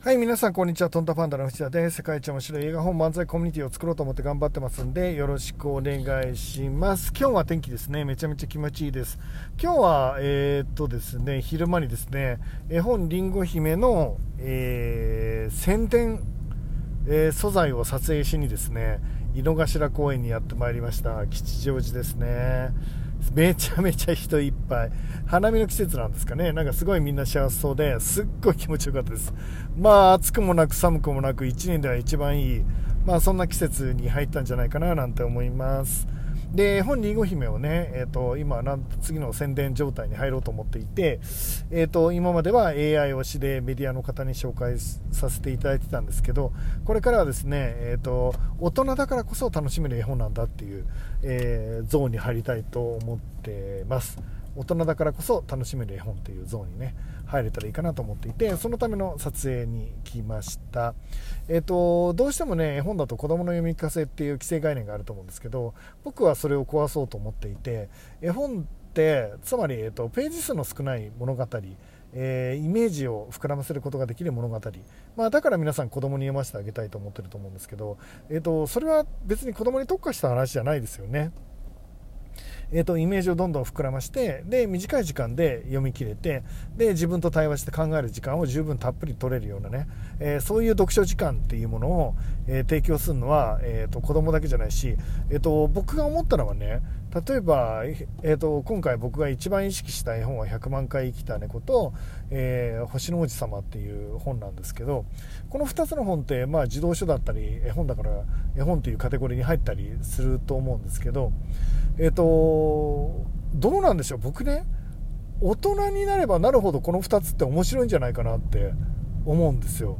はい、皆さん、こんにちは。トンタパンダの藤田です。世界一面白い映画本漫才コミュニティを作ろうと思って頑張ってますんで、よろしくお願いします。今日は天気ですね。めちゃめちゃ気持ちいいです。今日は、えー、っとですね、昼間にですね、絵本りんご姫の、えー宣伝、えー素材を撮影しにですね、井の頭公園にやってまいりました。吉祥寺ですね。めちゃめちゃ人いっぱい。花見の季節なんですかね。なんかすごいみんな幸せそうで、すっごい気持ちよかったです。まあ暑くもなく寒くもなく1年では一番いい、まあそんな季節に入ったんじゃないかななんて思います。で、本リンゴ姫をね、えっ、と、今なん次の宣伝状態に入ろうと思っていて、えっ、と、今までは AI 推しでメディアの方に紹介させていただいてたんですけど、これからはですね、えっ、と、大人だからこそ楽しめる絵本なんだっていう、えーゾーンに入りたいと思ってます。大人だからこそ楽しめる絵本というゾーンにね入れたらいいかなと思っていてそのための撮影に来ました。えっ、とどうしてもね絵本だと子供の読み聞かせっていう既成概念があると思うんですけど僕はそれを壊そうと思っていて絵本ってつまり、えっとページ数の少ない物語えーイメージを膨らませることができる物語、まあ、だから皆さん子供に読ませてあげたいと思ってると思うんですけど、えっとそれは別に子供に特化した話じゃないですよね。えー、とイメージをどんどん膨らましてで短い時間で読み切れてで自分と対話して考える時間を十分たっぷり取れるようなね、えーそういう読書時間っていうものを、えー提供するのは、えー、と子供だけじゃないし、えー、と僕が思ったのはね例えば、えー、と今回僕が一番意識した絵本は「100万回生きた猫と」えー星の王子様」っていう本なんですけどこの2つの本って、まあ、児童書だったり絵本だから絵本っていうカテゴリーに入ったりすると思うんですけどえっ、とどうなんでしょう？僕ね大人になればなるほどこの2つって面白いんじゃないかなって思うんですよ。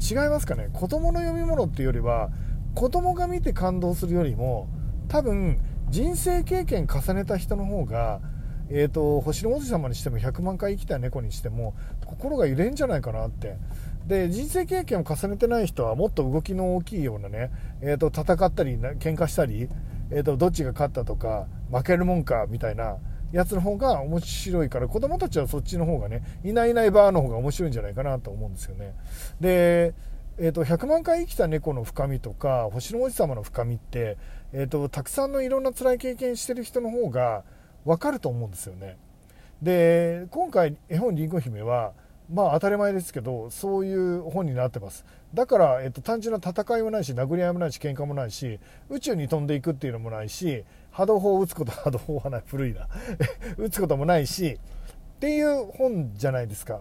違いますかね？子供の読み物っていうよりは子供が見て感動するよりも多分人生経験重ねた人の方がえー、と星の王子様にしても100万回生きた猫にしても心が揺れんじゃないかなって。で人生経験を重ねてない人はもっと動きの大きいようなね、えー、と戦ったり喧嘩したり、えー、とどっちが勝ったとか負けるもんかみたいなやつの方が面白いから子供たちはそっちの方がねいないいないバーの方が面白いんじゃないかなと思うんですよね。でえー、と100万回生きた猫の深みとか星の王子様の深みって、えー、とたくさんのいろんな辛い経験してる人の方が分かると思うんですよね。で今回絵本りんご姫はまあ当たり前ですけどそういう本になってます。だから、えっと、単純な戦いもないし殴り合いもないし喧嘩もないし宇宙に飛んでいくっていうのもないし波動砲を撃つこと 波動砲はない古いな。撃つこともないしっていう本じゃないですか。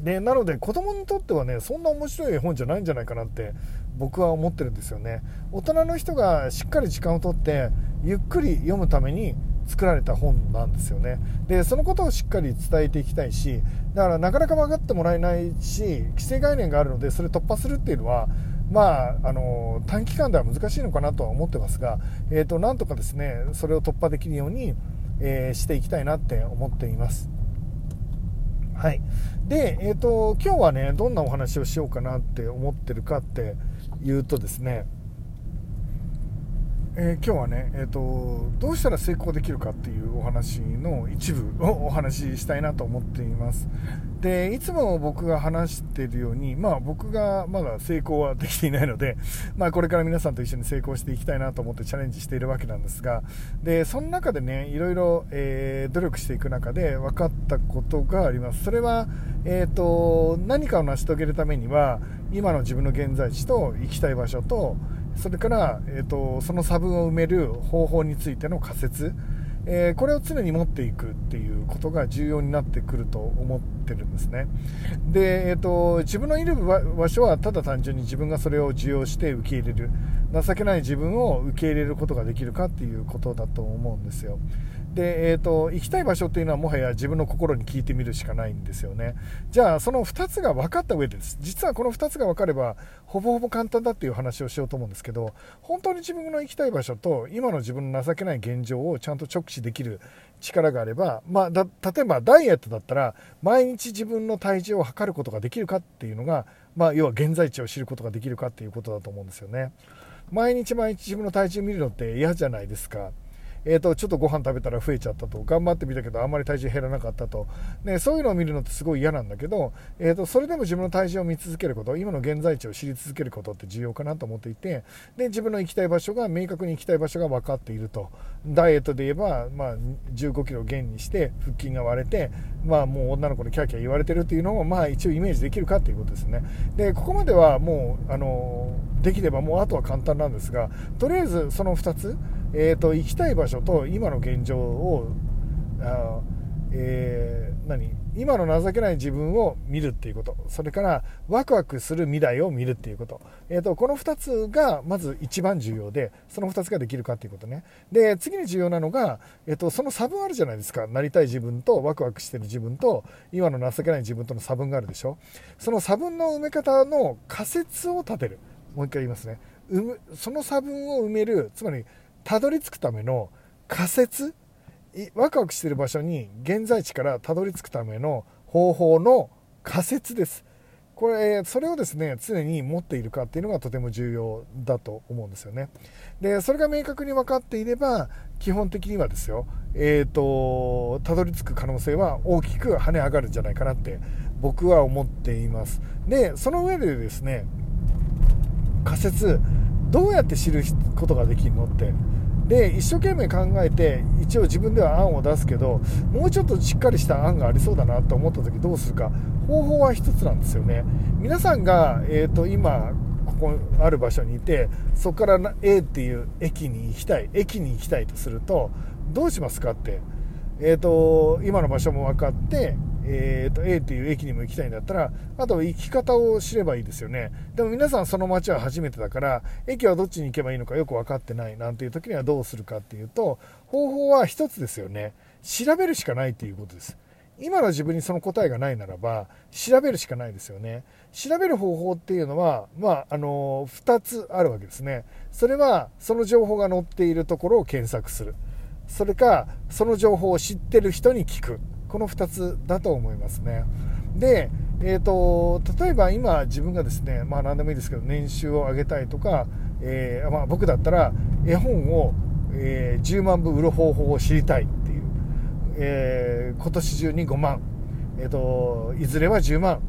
でなので子供にとってはねそんな面白い絵本じゃないんじゃないかなって僕は思ってるんですよね大人の人がしっかり時間をとってゆっくり読むために作られた本なんですよねでそのことをしっかり伝えていきたいしだからなかなか分かってもらえないし既成概念があるのでそれ突破するっていうのはまあ、あの短期間では難しいのかなとは思ってますが、えー、となんとかですねそれを突破できるように、えーしていきたいなって思っています。はい、で、えー、と今日はねどんなお話をしようかなって思ってるかっていうとですね、えー今日はね、えー、とどうしたら成功できるかっていうお話の一部をお話ししたいなと思っています。でいつも僕が話しているように、まあ、僕がまだ成功はできていないので、まあ、これから皆さんと一緒に成功していきたいなと思ってチャレンジしているわけなんですがでその中でねいろいろ、えー努力していく中で分かったことがあります。それは、えー、と何かを成し遂げるためには今の自分の現在地と行きたい場所とそれから、えー、とその差分を埋める方法についての仮説、えーこれを常に持っていくっていうことが重要になってくると思ってるんですね。で、えー、と自分のいる場場所はただ単純に自分がそれを受容して受け入れる。情けない自分を受け入れることができるかっていうことだと思うんですよ。で、えー、と行きたい場所っていうのはもはや自分の心に聞いてみるしかないんですよね。じゃあその2つが分かった上でです。実はこの2つが分かればほぼほぼ簡単だっていう話をしようと思うんですけど本当に自分の行きたい場所と今の自分の情けない現状をちゃんと直視できる力があれば、まあ、だ例えばダイエットだったら毎日自分の体重を測ることができるかっていうのが、まあ、要は現在地を知ることができるかっていうことだと思うんですよね。毎日毎日自分の体重見るのって嫌じゃないですか。えーと、ちょっとご飯食べたら増えちゃったと頑張ってみたけどあんまり体重減らなかったと、ね、そういうのを見るのってすごい嫌なんだけど、えーと、それでも自分の体重を見続けること今の現在地を知り続けることって重要かなと思っていてで自分の行きたい場所が明確に行きたい場所が分かっていると。ダイエットで言えば、まあ、15キロ減にして腹筋が割れて、まあ、もう女の子にキャーキャー言われてるっていうのを、まあ、一応イメージできるかということですね。でここまではもうあのできればもうあとは簡単なんですがとりあえずその2つ、えーと、行きたい場所と今の現状をあ、えー、何？今の情けない自分を見るっていうこと。それからワクワクする未来を見るっていうこと、えーと、この2つがまず一番重要でその2つができるかっていうことね。で次に重要なのが、えーと、その差分あるじゃないですか。なりたい自分とワクワクしてる自分と今の情けない自分との差分があるでしょ。その差分の埋め方の仮説を立てる。もう一回言いますね。その差分を埋めるつまりたどり着くための仮説ワクワクしてる場所に現在地からたどり着くための方法の仮説です。これそれをですね常に持っているかっていうのがとても重要だと思うんですよね。でそれが明確に分かっていれば基本的にはですよえっ、ー、とたどり着く可能性は大きく跳ね上がるんじゃないかなって僕は思っています。でその上でですね仮説どうやって知ることができるのって。で一生懸命考えて一応自分では案を出すけどもうちょっとしっかりした案がありそうだなと思った時どうするか。方法は1つなんですよね。皆さんが、えーと、今ここある場所にいてそこから A っていう駅に行きたい駅に行きたいとするとどうしますかって。えーと、今の場所も分かって、えーと、A っていう駅にも行きたいんだったらあとは行き方を知ればいいですよね。でも皆さんその街は初めてだから駅はどっちに行けばいいのかよく分かってないなんていう時にはどうするかっていうと方法は1つですよね。調べるしかないっていうことです。今の自分にその答えがないならば調べるしかないですよね。調べる方法っていうのは、まあ、あの2つあるわけですね。それはその情報が載っているところを検索する。それかその情報を知ってる人に聞く。この2つだと思いますね。で、えーと、例えば今自分がですねまあ何でもいいですけど年収を上げたいとか、えー、まあ、僕だったら絵本を、えー、10万部売る方法を知りたいっていう、えー、今年中に5万、えーと、いずれは10万。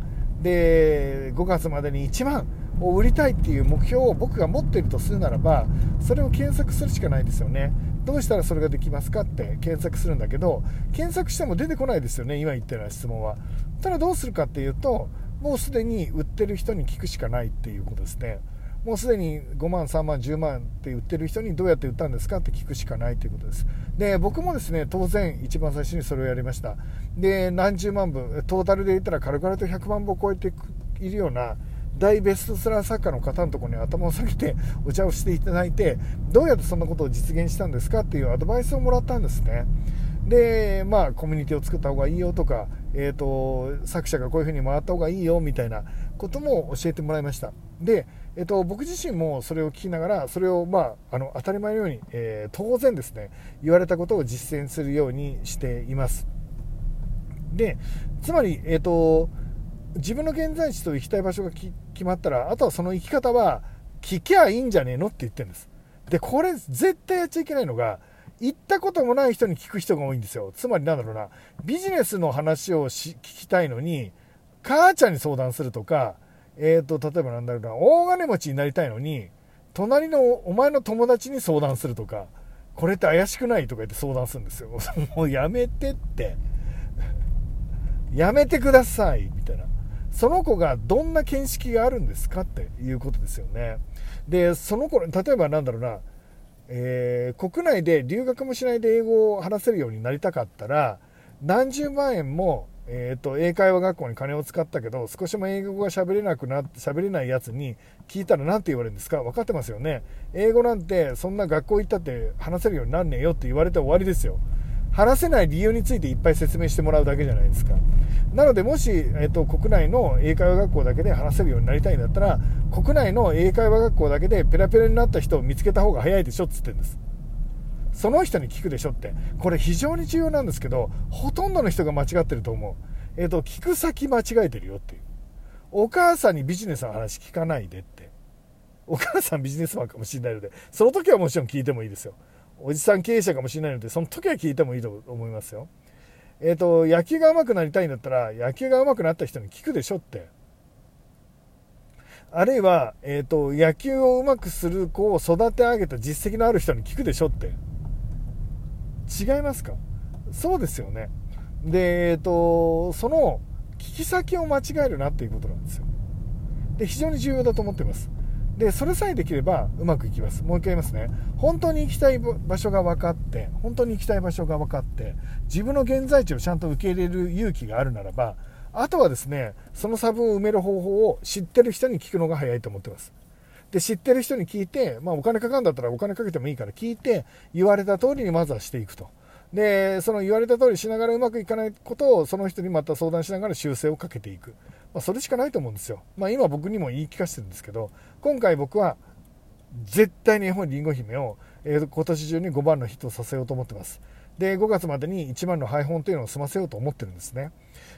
で5月までに1万を売りたいっていう目標を僕が持っているとするならばそれを検索するしかないですよね。どうしたらそれができますかって検索するんだけど検索しても出てこないですよね今言ったような質問は。ただどうするかっていうともうすでに売ってる人に聞くしかないっていうことですね。もうすでに5万、3万、10万って売ってる人にどうやって売ったんですかって聞くしかないということです。で、僕もですね、当然一番最初にそれをやりました。で、何十万部、トータルで言ったら軽々と100万部を超えているような大ベストセラー作家の方のところに頭を下げてお茶をしていただいてどうやってそんなことを実現したんですかっていうアドバイスをもらったんですねでまあコミュニティを作った方がいいよとか、えーと、作者がこういうふうに回った方がいいよみたいなことも教えてもらいましたで、えーと、僕自身もそれを聞きながらそれを、まあ、あの当たり前のように、えー、当然ですね言われたことを実践するようにしています。でつまり、えーと自分の現在地と行きたい場所が決まったらあとはその行き方は聞きゃいいんじゃねえのって言ってるんです。でこれ絶対やっちゃいけないのが行ったこともない人に聞く人が多いんですよ。つまりなんだろうなビジネスの話を聞きたいのに母ちゃんに相談するとかえーと、例えばなんだろうな大金持ちになりたいのに隣のお前の友達に相談するとかこれって怪しくないとか言って相談するんですよ。もうやめてって。やめてくださいみたいな。その子がどんな見識があるんですかっていうことですよね。で、その子、例えばなんだろうな、えー、国内で留学もしないで英語を話せるようになりたかったら、何十万円も、えーと、英会話学校に金を使ったけど、少しも英語が喋れなくなって、喋れないやつに聞いたら何て言われるんですか？分かってますよね。英語なんて、そんな学校行ったって話せるようになんねえよって言われて終わりですよ。話せない理由についていっぱい説明してもらうだけじゃないですか。なので、もし、えっと、国内の英会話学校だけで話せるようになりたいんだったら、国内の英会話学校だけでペラペラになった人を見つけた方が早いでしょっつってんです。その人に聞くでしょって。これ非常に重要なんですけど、ほとんどの人が間違ってると思う。えっと、聞く先間違えてるよっていう。お母さんにビジネスの話聞かないでって。お母さんビジネスマンかもしれないので、その時はもちろん聞いてもいいですよ。おじさん経営者かもしれないので、その時は聞いてもいいと思いますよ。えっ、ー、と、野球が上手くなりたいんだったら、野球が上手くなった人に聞くでしょって。あるいは、えっ、ー、と、野球をうまくする子を育て上げた実績のある人に聞くでしょって。違いますか？そうですよね。で、えっ、ー、と、その、聞き先を間違えるなっていうことなんですよ。で、非常に重要だと思ってます。で、それさえできればうまくいきます。もう一回言いますね。本当に行きたい場所が分かって、本当に行きたい場所が分かって、自分の現在地をちゃんと受け入れる勇気があるならば、あとはですね、その差分を埋める方法を知ってる人に聞くのが早いと思ってます。で、知ってる人に聞いて、まあお金かかるんだったらお金かけてもいいから聞いて、言われた通りにまずはしていくと。で、その言われた通りしながらうまくいかないことをその人にまた相談しながら修正をかけていく。まあそれしかないと思うんですよ。まあ今僕にも言い聞かせてるんですけど、今回僕は絶対に絵本りんご姫を、えー、今年中に5番のヒットさせようと思ってます。で、5月までに1万の配本というのを済ませようと思ってるんですね。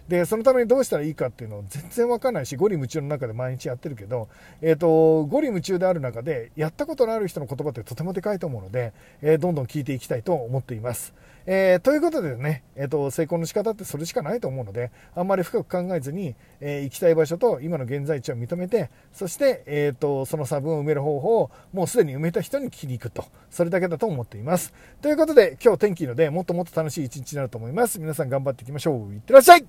で、そのためにどうしたらいいかっていうのを全然わかんないし、ゴリ夢中の中で毎日やってるけど、えっ、ー、と、ゴリ夢中である中で、やったことのある人の言葉ってとてもでかいと思うので、えー、どんどん聞いていきたいと思っています。えー、ということでね、えっ、と、成功の仕方ってそれしかないと思うので、あんまり深く考えずに、え行きたい場所と今の現在地を認めて、そして、えっ、と、その差分を埋める方法を、もうすでに埋めた人に聞きに行くと。それだけだと思っています。ということで、今日天気いいので、もっともっと楽しい一日になると思います。皆さん頑張っていきましょう。いってらっしゃい